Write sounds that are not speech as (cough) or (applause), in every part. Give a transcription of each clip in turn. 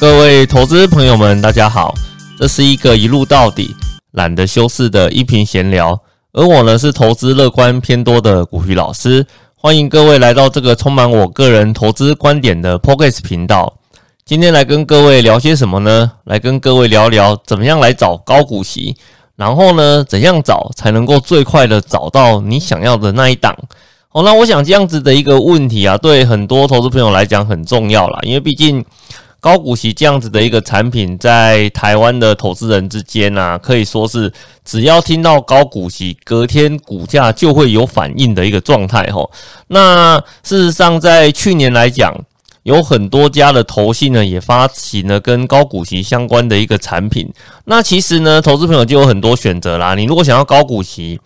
各位投资朋友们，大家好，这是一个一路到底、懒得修饰的音频闲聊。而我呢，是投资乐观偏多的古鱼老师，欢迎各位来到这个充满我个人投资观点的 p o c k e t 频道。今天来跟各位聊些什么呢？来跟各位聊聊怎么样来找高股息，然后呢，怎样找才能够最快的找到你想要的那一档。好，那我想这样子的一个问题啊，对很多投资朋友来讲很重要啦，因为毕竟。高股息这样子的一个产品，在台湾的投资人之间啊，可以说是只要听到高股息，隔天股价就会有反应的一个状态吼。那事实上，在去年来讲，有很多家的投信呢，也发行了跟高股息相关的一个产品。那其实呢，投资朋友就有很多选择啦。你如果想要高股息，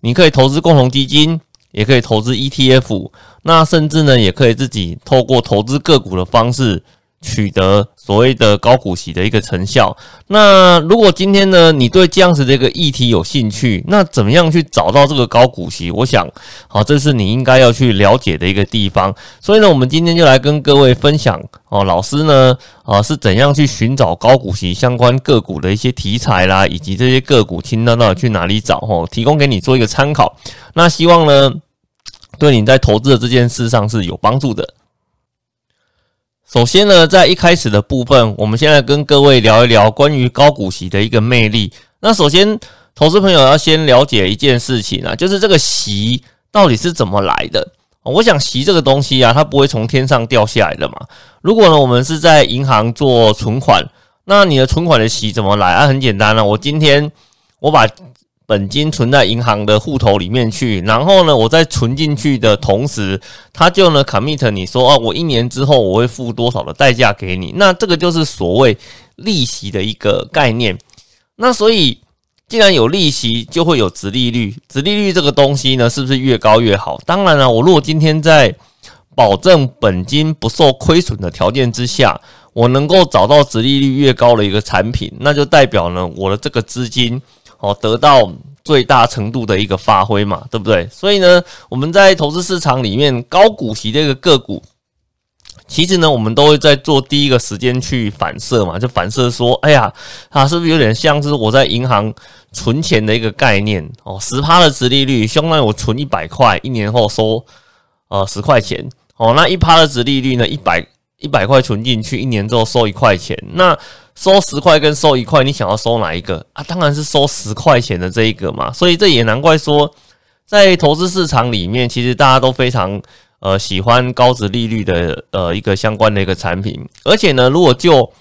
你可以投资共同基金，也可以投资 ETF，那甚至呢，也可以自己透过投资个股的方式。取得所谓的高股息的一个成效。那如果今天呢，你对这样子的一个议题有兴趣，那怎么样去找到这个高股息？我想，好，这是你应该要去了解的一个地方。所以呢，我们今天就来跟各位分享哦，老师呢，啊，是怎样去寻找高股息相关个股的一些题材啦，以及这些个股清单到底去哪里找？哦，提供给你做一个参考。那希望呢，对你在投资的这件事上是有帮助的。首先呢，在一开始的部分，我们现在跟各位聊一聊关于高股息的一个魅力。那首先，投资朋友要先了解一件事情啊，就是这个息到底是怎么来的。我想息这个东西啊，它不会从天上掉下来的嘛。如果呢，我们是在银行做存款，那你的存款的息怎么来啊？很简单了，我今天我把。本金存在银行的户头里面去，然后呢，我在存进去的同时，他就呢 commit 你说哦，我一年之后我会付多少的代价给你，那这个就是所谓利息的一个概念。那所以既然有利息，就会有值利率，值利率这个东西呢，是不是越高越好？当然了，我如果今天在保证本金不受亏损的条件之下，我能够找到值利率越高的一个产品，那就代表呢，我的这个资金。哦，得到最大程度的一个发挥嘛，对不对？所以呢，我们在投资市场里面高股息的一个个股，其实呢，我们都会在做第一个时间去反射嘛，就反射说，哎呀，它是不是有点像是我在银行存钱的一个概念？哦，十趴的值利率，相当于我存一百块，一年后收呃十块钱。哦，那一趴的值利率呢，一百一百块存进去，一年之后收一块钱。那收十块跟收一块，你想要收哪一个啊？当然是收十块钱的这一个嘛。所以这也难怪说，在投资市场里面，其实大家都非常呃喜欢高值利率的呃一个相关的一个产品。而且呢，如果就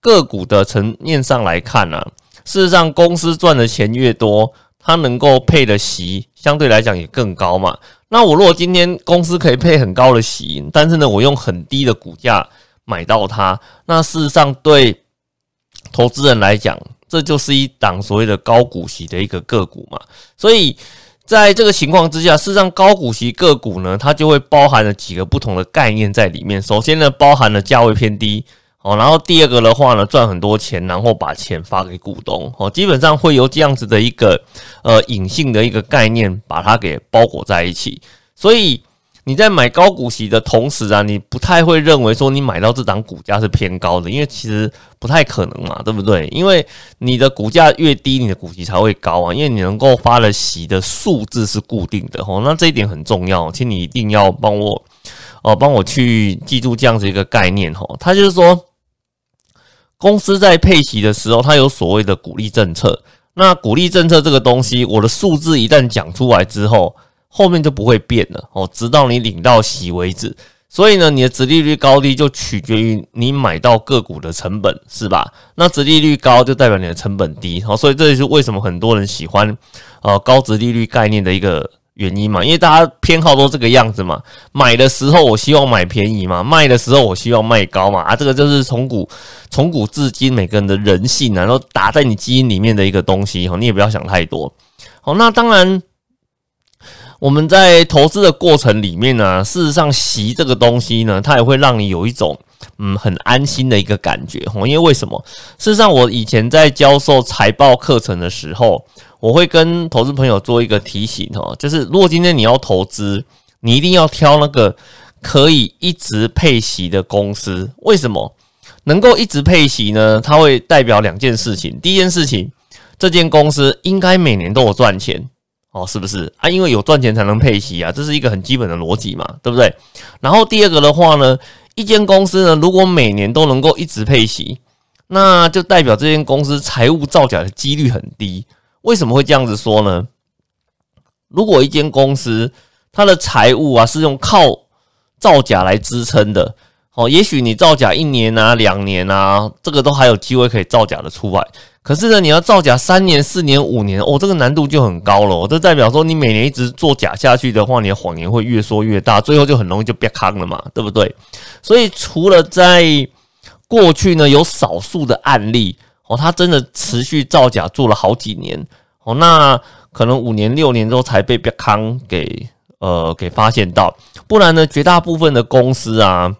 个股的层面上来看呢，事实上公司赚的钱越多，它能够配的息相对来讲也更高嘛。那我如果今天公司可以配很高的息，但是呢，我用很低的股价买到它，那事实上对投资人来讲，这就是一档所谓的高股息的一个个股嘛。所以在这个情况之下，事实上高股息个股呢，它就会包含了几个不同的概念在里面。首先呢，包含了价位偏低哦，然后第二个的话呢，赚很多钱，然后把钱发给股东哦，基本上会由这样子的一个呃隐性的一个概念把它给包裹在一起，所以。你在买高股息的同时啊，你不太会认为说你买到这档股价是偏高的，因为其实不太可能嘛，对不对？因为你的股价越低，你的股息才会高啊，因为你能够发的息的数字是固定的哦，那这一点很重要，请你一定要帮我哦，帮我去记住这样子一个概念哦。它就是说，公司在配息的时候，它有所谓的鼓励政策，那鼓励政策这个东西，我的数字一旦讲出来之后。后面就不会变了哦，直到你领到息为止。所以呢，你的殖利率高低就取决于你买到个股的成本，是吧？那殖利率高就代表你的成本低，好，所以这也是为什么很多人喜欢呃高殖利率概念的一个原因嘛，因为大家偏好都这个样子嘛。买的时候我希望买便宜嘛，卖的时候我希望卖高嘛，啊，这个就是从古从古至今每个人的人性，然后打在你基因里面的一个东西哈，你也不要想太多。好，那当然。我们在投资的过程里面呢，事实上，息这个东西呢，它也会让你有一种嗯很安心的一个感觉哦。因为为什么？事实上，我以前在教授财报课程的时候，我会跟投资朋友做一个提醒哦，就是如果今天你要投资，你一定要挑那个可以一直配息的公司。为什么？能够一直配息呢，它会代表两件事情。第一件事情，这间公司应该每年都有赚钱哦，是不是啊？因为有赚钱才能配息啊，这是一个很基本的逻辑嘛，对不对？然后第二个的话呢，一间公司呢，如果每年都能够一直配息，那就代表这间公司财务造假的几率很低。为什么会这样子说呢？如果一间公司它的财务啊是用靠造假来支撑的。哦，也许你造假一年啊、两年啊，这个都还有机会可以造假的出来。可是呢，你要造假三年、四年、五年，哦，这个难度就很高了。这代表说，你每年一直做假下去的话，你的谎言会越说越大，最后就很容易就变康了嘛，对不对？所以，除了在过去呢，有少数的案例哦，他真的持续造假做了好几年哦，那可能五年、六年之后才被变康给呃给发现到，不然呢，绝大部分的公司啊。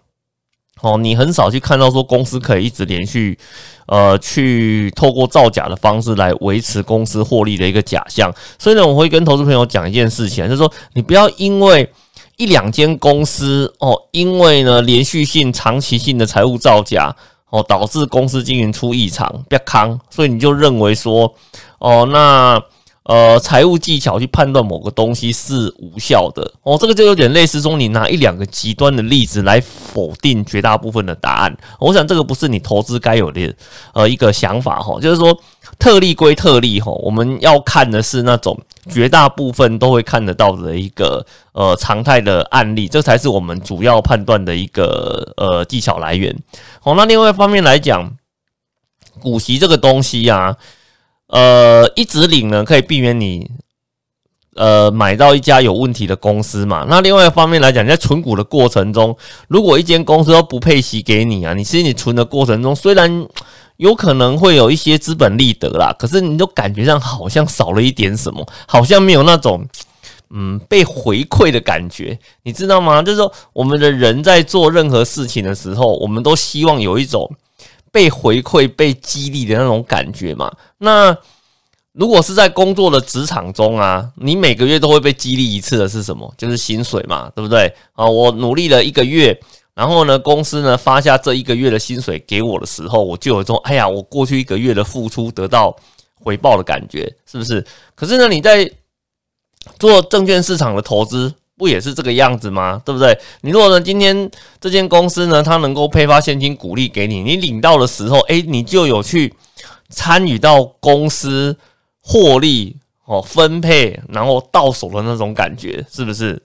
哦，你很少去看到说公司可以一直连续，呃，去透过造假的方式来维持公司获利的一个假象。所以呢，我会跟投资朋友讲一件事情，就是说你不要因为一两间公司哦，因为呢连续性、长期性的财务造假哦，导致公司经营出异常，不要扛，所以你就认为说哦，那。呃，财务技巧去判断某个东西是无效的哦，这个就有点类似说你拿一两个极端的例子来否定绝大部分的答案。我想这个不是你投资该有的呃一个想法哈，就是说特例归特例哈，我们要看的是那种绝大部分都会看得到的一个呃常态的案例，这才是我们主要判断的一个呃技巧来源。好，那另外一方面来讲，股息这个东西呀。呃，一直领呢，可以避免你呃买到一家有问题的公司嘛。那另外一方面来讲，在存股的过程中，如果一间公司都不配息给你啊，你其实你存的过程中，虽然有可能会有一些资本利得啦，可是你就感觉上好像少了一点什么，好像没有那种嗯被回馈的感觉，你知道吗？就是说，我们的人在做任何事情的时候，我们都希望有一种。被回馈、被激励的那种感觉嘛？那如果是在工作的职场中啊，你每个月都会被激励一次的是什么？就是薪水嘛，对不对？啊，我努力了一个月，然后呢，公司呢发下这一个月的薪水给我的时候，我就有一种哎呀，我过去一个月的付出得到回报的感觉，是不是？可是呢，你在做证券市场的投资。不也是这个样子吗？对不对？你如果呢，今天这间公司呢，它能够配发现金鼓励给你，你领到的时候，诶，你就有去参与到公司获利哦分配，然后到手的那种感觉，是不是？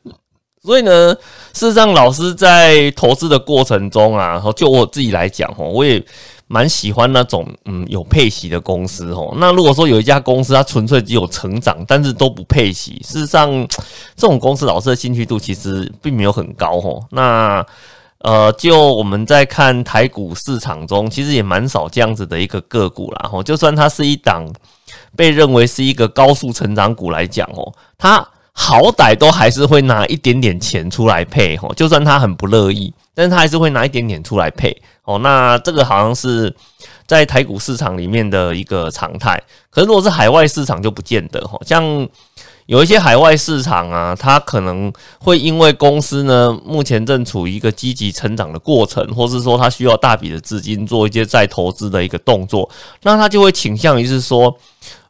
所以呢，事实上，老师在投资的过程中啊，就我自己来讲哦，我也。蛮喜欢那种嗯有配息的公司哦。那如果说有一家公司它纯粹只有成长，但是都不配息，事实上这种公司老师的兴趣度其实并没有很高哦。那呃，就我们在看台股市场中，其实也蛮少这样子的一个个股啦。哦，就算它是一档被认为是一个高速成长股来讲哦，它好歹都还是会拿一点点钱出来配哦。就算它很不乐意，但是它还是会拿一点点出来配。哦，那这个好像是在台股市场里面的一个常态，可是如果是海外市场就不见得哈。像有一些海外市场啊，它可能会因为公司呢目前正处于一个积极成长的过程，或是说它需要大笔的资金做一些再投资的一个动作，那它就会倾向于是说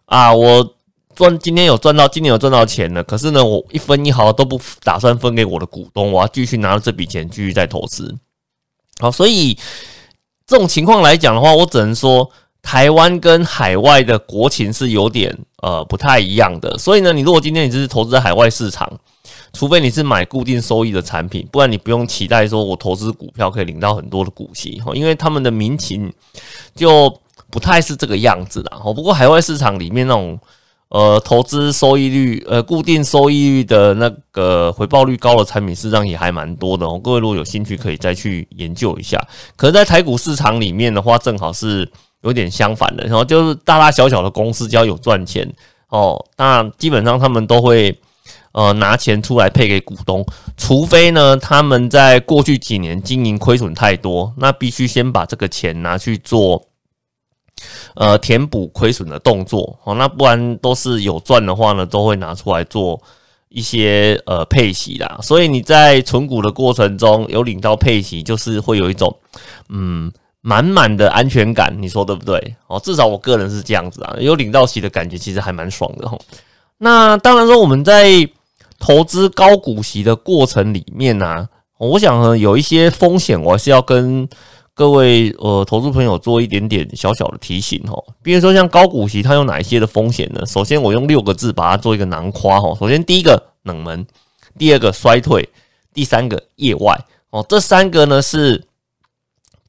啊，我赚今天有赚到，今年有赚到钱了，可是呢，我一分一毫都不打算分给我的股东，我要继续拿着这笔钱继续再投资。好，所以这种情况来讲的话，我只能说台湾跟海外的国情是有点呃不太一样的。所以呢，你如果今天你只是投资在海外市场，除非你是买固定收益的产品，不然你不用期待说我投资股票可以领到很多的股息，因为他们的民情就不太是这个样子的。哦，不过海外市场里面那种。呃，投资收益率，呃，固定收益率的那个回报率高的产品，事实上也还蛮多的哦。各位如果有兴趣，可以再去研究一下。可是，在台股市场里面的话，正好是有点相反的，然后就是大大小小的公司只要有赚钱哦，那基本上他们都会呃拿钱出来配给股东，除非呢他们在过去几年经营亏损太多，那必须先把这个钱拿去做。呃，填补亏损的动作，哦，那不然都是有赚的话呢，都会拿出来做一些呃配息啦。所以你在存股的过程中有领到配息，就是会有一种嗯满满的安全感，你说对不对？哦，至少我个人是这样子啊，有领到息的感觉，其实还蛮爽的哈。那当然说我们在投资高股息的过程里面呢，我想呢有一些风险，我还是要跟各位呃投资朋友做一点点小小的提醒哈。比如说像高股息，它有哪一些的风险呢？首先，我用六个字把它做一个囊括哈。首先，第一个冷门，第二个衰退，第三个业外哦，这三个呢是。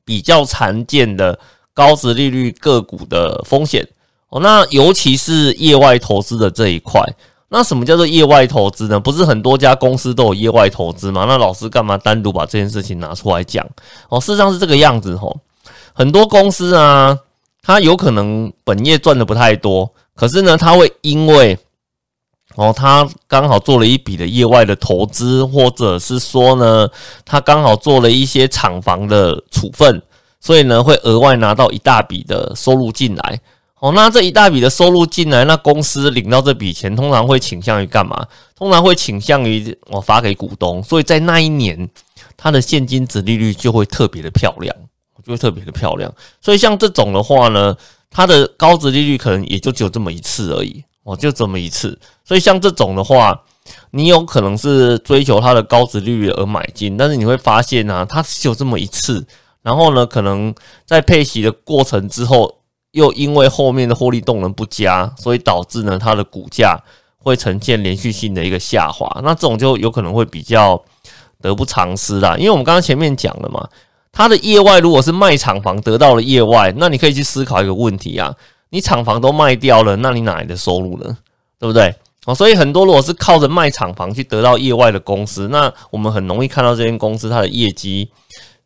比较常见的高值利率个股的风险哦，那尤其是业外投资的这一块。那什么叫做业外投资呢？不是很多家公司都有业外投资吗？那老师干嘛单独把这件事情拿出来讲？哦，事实上是这个样子吼。很多公司啊，它有可能本业赚的不太多，可是呢，它会因为哦，他刚好做了一笔的业外的投资，或者是说呢，他刚好做了一些厂房的处分，所以呢，会额外拿到一大笔的收入进来。哦，那这一大笔的收入进来，那公司领到这笔钱，通常会倾向于干嘛？通常会倾向于我发给股东，所以在那一年，它的现金值利率就会特别的漂亮，就会特别的漂亮。所以像这种的话呢，它的高值利率可能也就只有这么一次而已。哦，就这么一次，所以像这种的话，你有可能是追求它的高值利率而买进，但是你会发现呢，它只有这么一次，然后呢，可能在配息的过程之后，又因为后面的获利动能不佳，所以导致呢它的股价会呈现连续性的一个下滑，那这种就有可能会比较得不偿失啦。因为我们刚刚前面讲了嘛，它的业外如果是卖厂房得到了业外，那你可以去思考一个问题啊。你厂房都卖掉了，那你哪来的收入呢？对不对？哦，所以很多如果是靠着卖厂房去得到业外的公司，那我们很容易看到这间公司它的业绩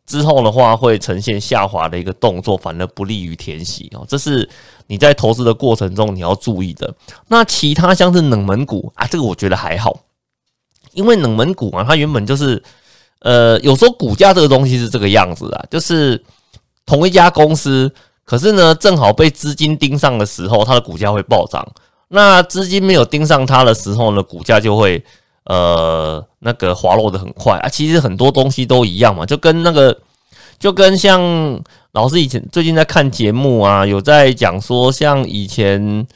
之后的话，会呈现下滑的一个动作，反而不利于填息哦。这是你在投资的过程中你要注意的。那其他像是冷门股啊，这个我觉得还好，因为冷门股啊，它原本就是呃，有时候股价这个东西是这个样子啊，就是同一家公司。可是呢，正好被资金盯上的时候，它的股价会暴涨。那资金没有盯上它的时候呢，股价就会呃那个滑落的很快啊。其实很多东西都一样嘛，就跟那个就跟像老师以前最近在看节目啊，有在讲说，像以前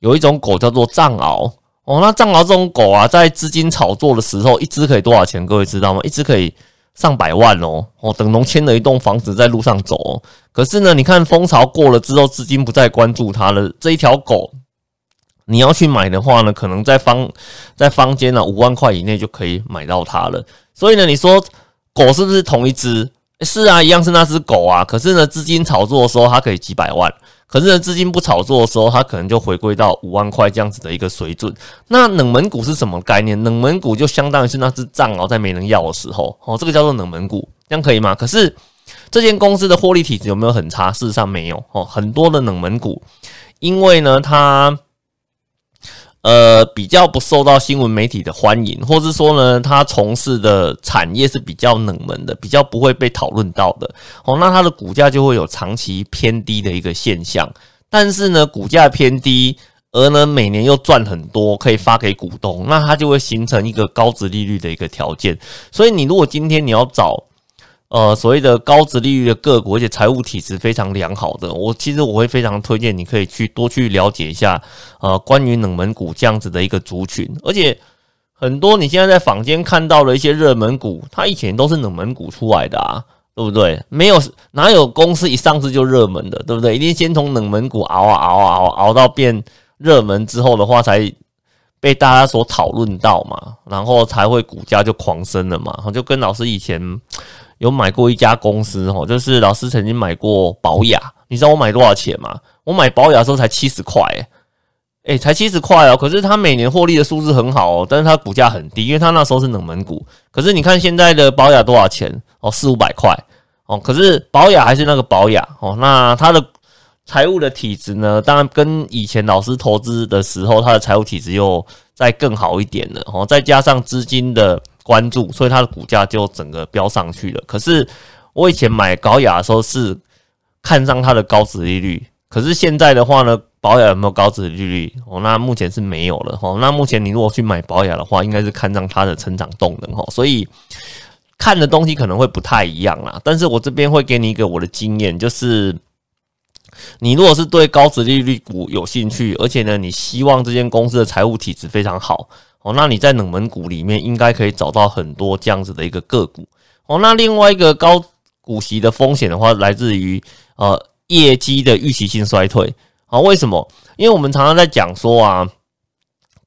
有一种狗叫做藏獒哦，那藏獒这种狗啊，在资金炒作的时候，一只可以多少钱？各位知道吗？一只可以。上百万哦哦，等同签了一栋房子在路上走。可是呢，你看风潮过了之后，资金不再关注它了。这一条狗，你要去买的话呢，可能在方在坊间呢五万块以内就可以买到它了。所以呢，你说狗是不是同一只？是啊，一样是那只狗啊。可是呢，资金炒作的时候，它可以几百万。可是呢，资金不炒作的时候，它可能就回归到五万块这样子的一个水准。那冷门股是什么概念？冷门股就相当于是那只藏獒在没人要的时候，哦，这个叫做冷门股，这样可以吗？可是这间公司的获利体质有没有很差？事实上没有哦，很多的冷门股，因为呢，它。呃，比较不受到新闻媒体的欢迎，或是说呢，他从事的产业是比较冷门的，比较不会被讨论到的哦，那它的股价就会有长期偏低的一个现象。但是呢，股价偏低，而呢每年又赚很多，可以发给股东，那它就会形成一个高值利率的一个条件。所以，你如果今天你要找。呃，所谓的高值利率的个股，而且财务体质非常良好的，我其实我会非常推荐你可以去多去了解一下，呃，关于冷门股这样子的一个族群。而且很多你现在在坊间看到的一些热门股，它以前都是冷门股出来的啊，对不对？没有哪有公司一上市就热门的，对不对？一定先从冷门股熬啊熬啊熬，熬到变热门之后的话，才被大家所讨论到嘛，然后才会股价就狂升了嘛。就跟老师以前。有买过一家公司哦，就是老师曾经买过保雅，你知道我买多少钱吗？我买保雅的时候才七十块，诶，才七十块哦。可是它每年获利的数字很好哦，但是它股价很低，因为它那时候是冷门股。可是你看现在的保雅多少钱哦？四五百块哦。可是保雅还是那个保雅哦，那它的财务的体质呢？当然跟以前老师投资的时候，它的财务体质又再更好一点了哦。再加上资金的。关注，所以它的股价就整个飙上去了。可是我以前买高雅的时候是看上它的高值利率，可是现在的话呢，保雅有没有高值利率？哦，那目前是没有了。哦，那目前你如果去买保雅的话，应该是看上它的成长动能。哦，所以。看的东西可能会不太一样啦。但是我这边会给你一个我的经验，就是你如果是对高值利率股有兴趣，而且呢，你希望这间公司的财务体质非常好哦，那你在冷门股里面应该可以找到很多这样子的一个个股哦。那另外一个高股息的风险的话，来自于呃业绩的预期性衰退啊？为什么？因为我们常常在讲说啊，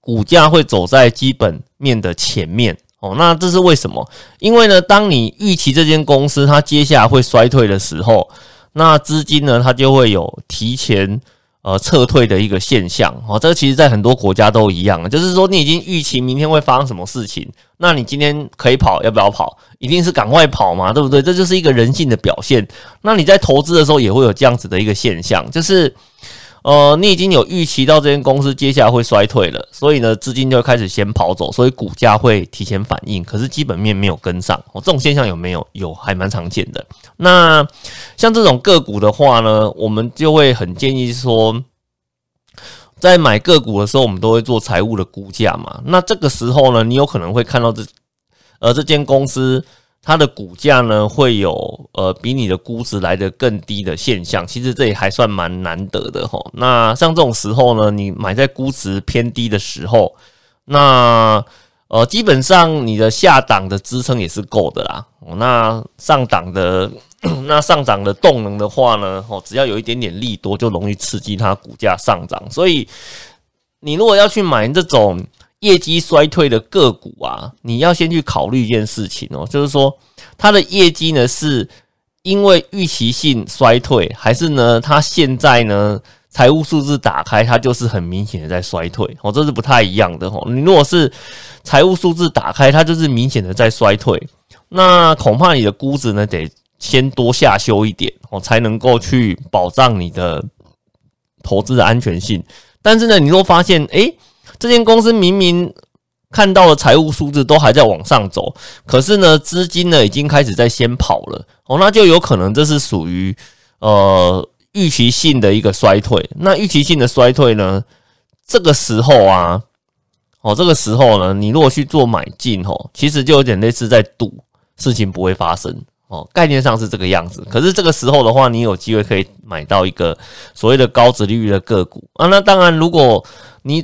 股价会走在基本面的前面哦。那这是为什么？因为呢，当你预期这间公司它接下来会衰退的时候，那资金呢它就会有提前。呃，撤退的一个现象哦，这个其实在很多国家都一样，就是说你已经预期明天会发生什么事情，那你今天可以跑，要不要跑？一定是赶快跑嘛，对不对？这就是一个人性的表现。那你在投资的时候也会有这样子的一个现象，就是。呃，你已经有预期到这间公司接下来会衰退了，所以呢，资金就开始先跑走，所以股价会提前反应。可是基本面没有跟上，哦，这种现象有没有？有，还蛮常见的。那像这种个股的话呢，我们就会很建议说，在买个股的时候，我们都会做财务的估价嘛。那这个时候呢，你有可能会看到这，呃，这间公司。它的股价呢，会有呃比你的估值来的更低的现象，其实这也还算蛮难得的哈。那像这种时候呢，你买在估值偏低的时候，那呃基本上你的下档的支撑也是够的啦。那上档的 (clears throat) 那上涨的动能的话呢，哦只要有一点点利多，就容易刺激它股价上涨。所以你如果要去买这种。业绩衰退的个股啊，你要先去考虑一件事情哦，就是说它的业绩呢，是因为预期性衰退，还是呢，它现在呢财务数字打开，它就是很明显的在衰退哦，这是不太一样的哦。你如果是财务数字打开，它就是明显的在衰退，那恐怕你的估值呢得先多下修一点哦，才能够去保障你的投资的安全性。但是呢，你若发现诶。这间公司明明看到了财务数字都还在往上走，可是呢，资金呢已经开始在先跑了哦，那就有可能这是属于呃预期性的一个衰退。那预期性的衰退呢，这个时候啊，哦，这个时候呢，你如果去做买进哦，其实就有点类似在赌事情不会发生哦，概念上是这个样子。可是这个时候的话，你有机会可以买到一个所谓的高值利率的个股啊。那当然，如果你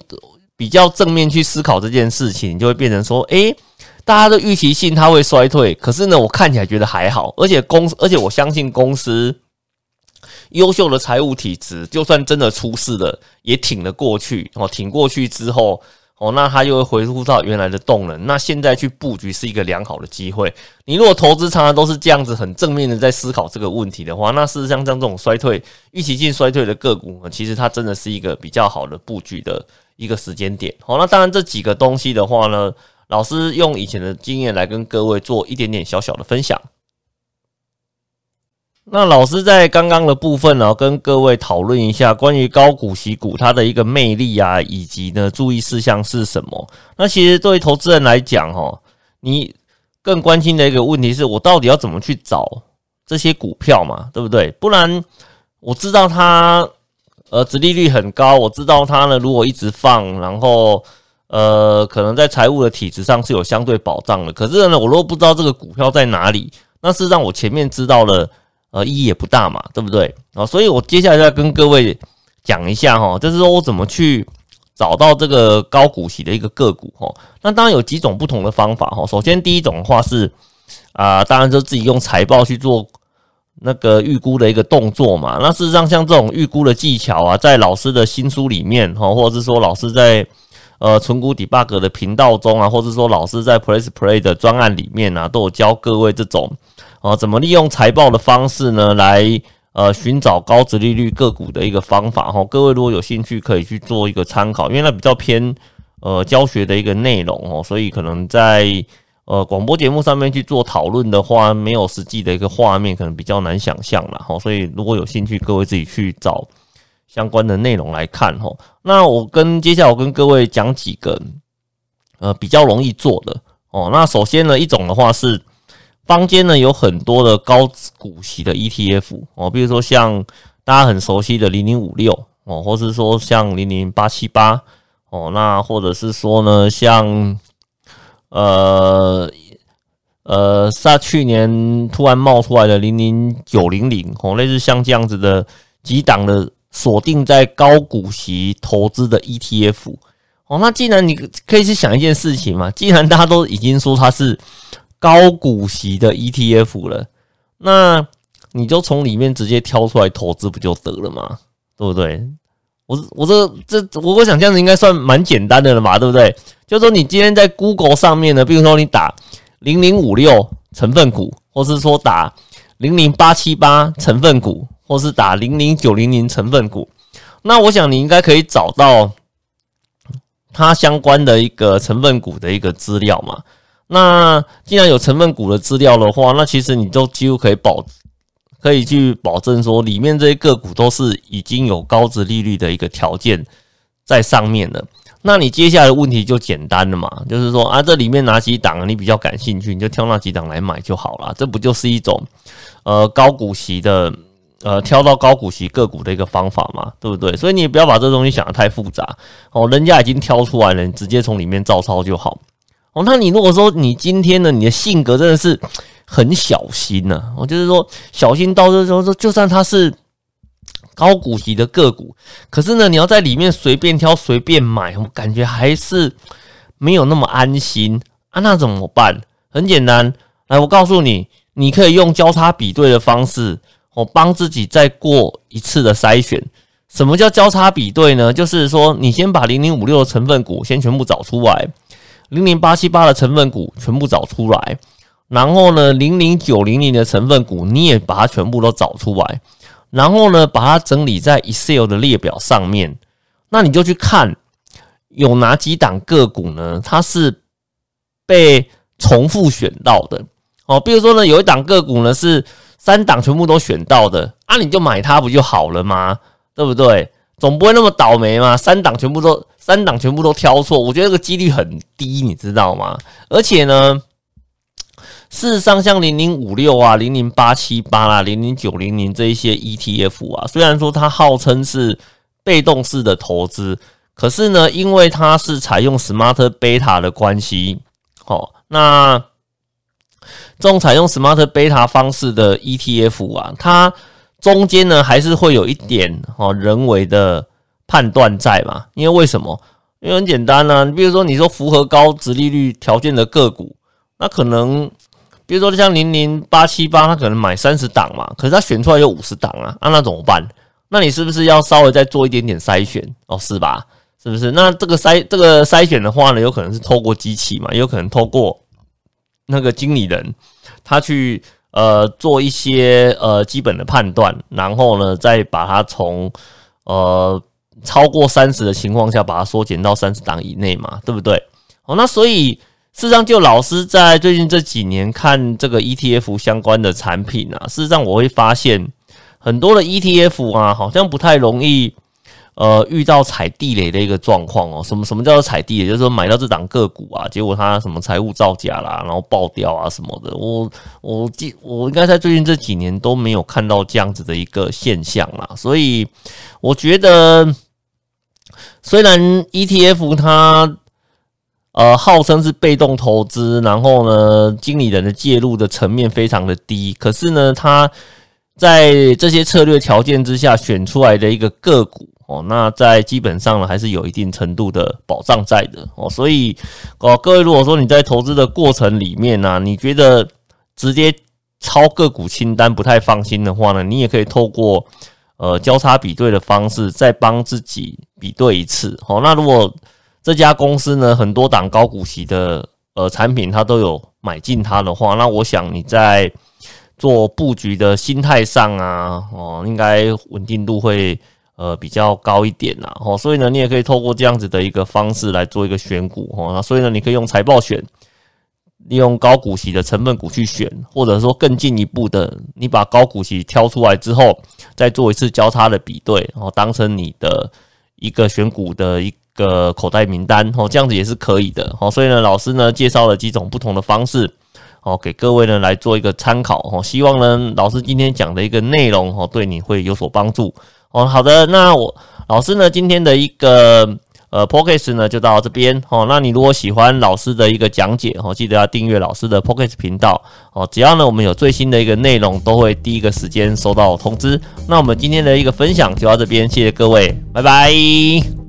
比较正面去思考这件事情，就会变成说：诶，大家的预期性它会衰退，可是呢，我看起来觉得还好，而且公，而且我相信公司优秀的财务体质，就算真的出事了，也挺得过去哦。挺过去之后，哦，那它就会恢复到原来的动能。那现在去布局是一个良好的机会。你如果投资常常都是这样子很正面的在思考这个问题的话，那事实上像这种衰退、预期性衰退的个股呢，其实它真的是一个比较好的布局的。一个时间点，好，那当然这几个东西的话呢，老师用以前的经验来跟各位做一点点小小的分享。那老师在刚刚的部分呢，跟各位讨论一下关于高股息股它的一个魅力啊，以及呢注意事项是什么。那其实对于投资人来讲，哈，你更关心的一个问题是我到底要怎么去找这些股票嘛，对不对？不然我知道它。呃，殖利率很高，我知道它呢。如果一直放，然后呃，可能在财务的体制上是有相对保障的。可是呢，我如果不知道这个股票在哪里，那是让我前面知道了，呃，意义也不大嘛，对不对？啊，所以我接下来要跟各位讲一下哈，就是说我怎么去找到这个高股息的一个个股哈。那当然有几种不同的方法哈。首先第一种的话是啊，当然就自己用财报去做。那个预估的一个动作嘛，那事实上像这种预估的技巧啊，在老师的新书里面哈，或者是说老师在呃存股 debug 的频道中啊，或者说老师在 Place Play 的专案里面啊，都有教各位这种啊怎么利用财报的方式呢，来呃寻找高值利率个股的一个方法哈。各位如果有兴趣，可以去做一个参考，因为那比较偏呃教学的一个内容哦，所以可能在。呃，广播节目上面去做讨论的话，没有实际的一个画面，可能比较难想象了哈。所以如果有兴趣，各位自己去找相关的内容来看哈。那我跟接下来我跟各位讲几个呃比较容易做的哦。那首先呢，一种的话是坊间呢有很多的高股息的 ETF 哦，比如说像大家很熟悉的零零五六哦，或是说像零零八七八哦，那或者是说呢像。呃呃，在去年突然冒出来的零零九零零哦，类似像这样子的几档的锁定在高股息投资的 ETF 哦，那既然你可以去想一件事情嘛，既然大家都已经说它是高股息的 ETF 了，那你就从里面直接挑出来投资不就得了吗？对不对？我我这这我我想这样子应该算蛮简单的了嘛，对不对？就说你今天在 Google 上面呢，比如说你打。零零五六成分股，或是说打零零八七八成分股，或是打零零九零零成分股，那我想你应该可以找到它相关的一个成分股的一个资料嘛。那既然有成分股的资料的话，那其实你都几乎可以保，可以去保证说里面这些个股都是已经有高值利率的一个条件在上面的。那你接下来的问题就简单了嘛，就是说啊，这里面哪几档你比较感兴趣，你就挑那几档来买就好了。这不就是一种呃高股息的呃挑到高股息个股的一个方法嘛，对不对？所以你不要把这东西想的太复杂哦，人家已经挑出来了，你直接从里面照抄就好哦。那你如果说你今天呢，你的性格真的是很小心呢，我就是说小心到这时候说，就算他是。高股息的个股，可是呢，你要在里面随便挑、随便买，我感觉还是没有那么安心啊。那怎么办？很简单，来，我告诉你，你可以用交叉比对的方式，我帮自己再过一次的筛选。什么叫交叉比对呢？就是说，你先把零零五六的成分股先全部找出来，零零八七八的成分股全部找出来，然后呢，零零九零零的成分股你也把它全部都找出来。然后呢，把它整理在 Excel 的列表上面，那你就去看有哪几档个股呢？它是被重复选到的哦。比如说呢，有一档个股呢是三档全部都选到的，啊，你就买它不就好了吗？对不对？总不会那么倒霉嘛，三档全部都三档全部都挑错，我觉得这个几率很低，你知道吗？而且呢。事实上，像零零五六啊、零零八七八啦、零零九零零这一些 ETF 啊，虽然说它号称是被动式的投资，可是呢，因为它是采用 Smart Beta 的关系，哦，那这种采用 Smart Beta 方式的 ETF 啊，它中间呢还是会有一点哦人为的判断在嘛？因为为什么？因为很简单呢，你比如说你说符合高值利率条件的个股，那可能。比如说像零零八七八，他可能买三十档嘛，可是他选出来有五十档啊，那那怎么办？那你是不是要稍微再做一点点筛选哦？是吧？是不是？那这个筛这个筛选的话呢，有可能是透过机器嘛，也有可能透过那个经理人他去呃做一些呃基本的判断，然后呢再把它从呃超过三十的情况下把它缩减到三十档以内嘛，对不对？哦，那所以。事实上，就老师在最近这几年看这个 ETF 相关的产品啊，事实上我会发现很多的 ETF 啊，好像不太容易呃遇到踩地雷的一个状况哦。什么什么叫做踩地雷？就是说买到这档个股啊，结果它什么财务造假啦，然后爆掉啊什么的。我我记我应该在最近这几年都没有看到这样子的一个现象啦。所以我觉得，虽然 ETF 它呃，号称是被动投资，然后呢，经理人的介入的层面非常的低。可是呢，他在这些策略条件之下选出来的一个个股哦，那在基本上呢，还是有一定程度的保障在的哦。所以哦，各位如果说你在投资的过程里面呢，你觉得直接抄个股清单不太放心的话呢，你也可以透过呃交叉比对的方式再帮自己比对一次。好，那如果这家公司呢，很多档高股息的呃产品，它都有买进它的话，那我想你在做布局的心态上啊，哦，应该稳定度会呃比较高一点呐，哦，所以呢，你也可以透过这样子的一个方式来做一个选股，哦，那所以呢，你可以用财报选，利用高股息的成分股去选，或者说更进一步的，你把高股息挑出来之后，再做一次交叉的比对，然后当成你的一个选股的一。个口袋名单哦，这样子也是可以的哦。所以呢，老师呢介绍了几种不同的方式哦，给各位呢来做一个参考哦。希望呢，老师今天讲的一个内容哦，对你会有所帮助哦。好的，那我老师呢今天的一个呃 p o c k e t 呢就到这边哦。那你如果喜欢老师的一个讲解哦，记得要订阅老师的 p o c k e t 频道哦。只要呢我们有最新的一个内容，都会第一个时间收到通知。那我们今天的一个分享就到这边，谢谢各位，拜拜。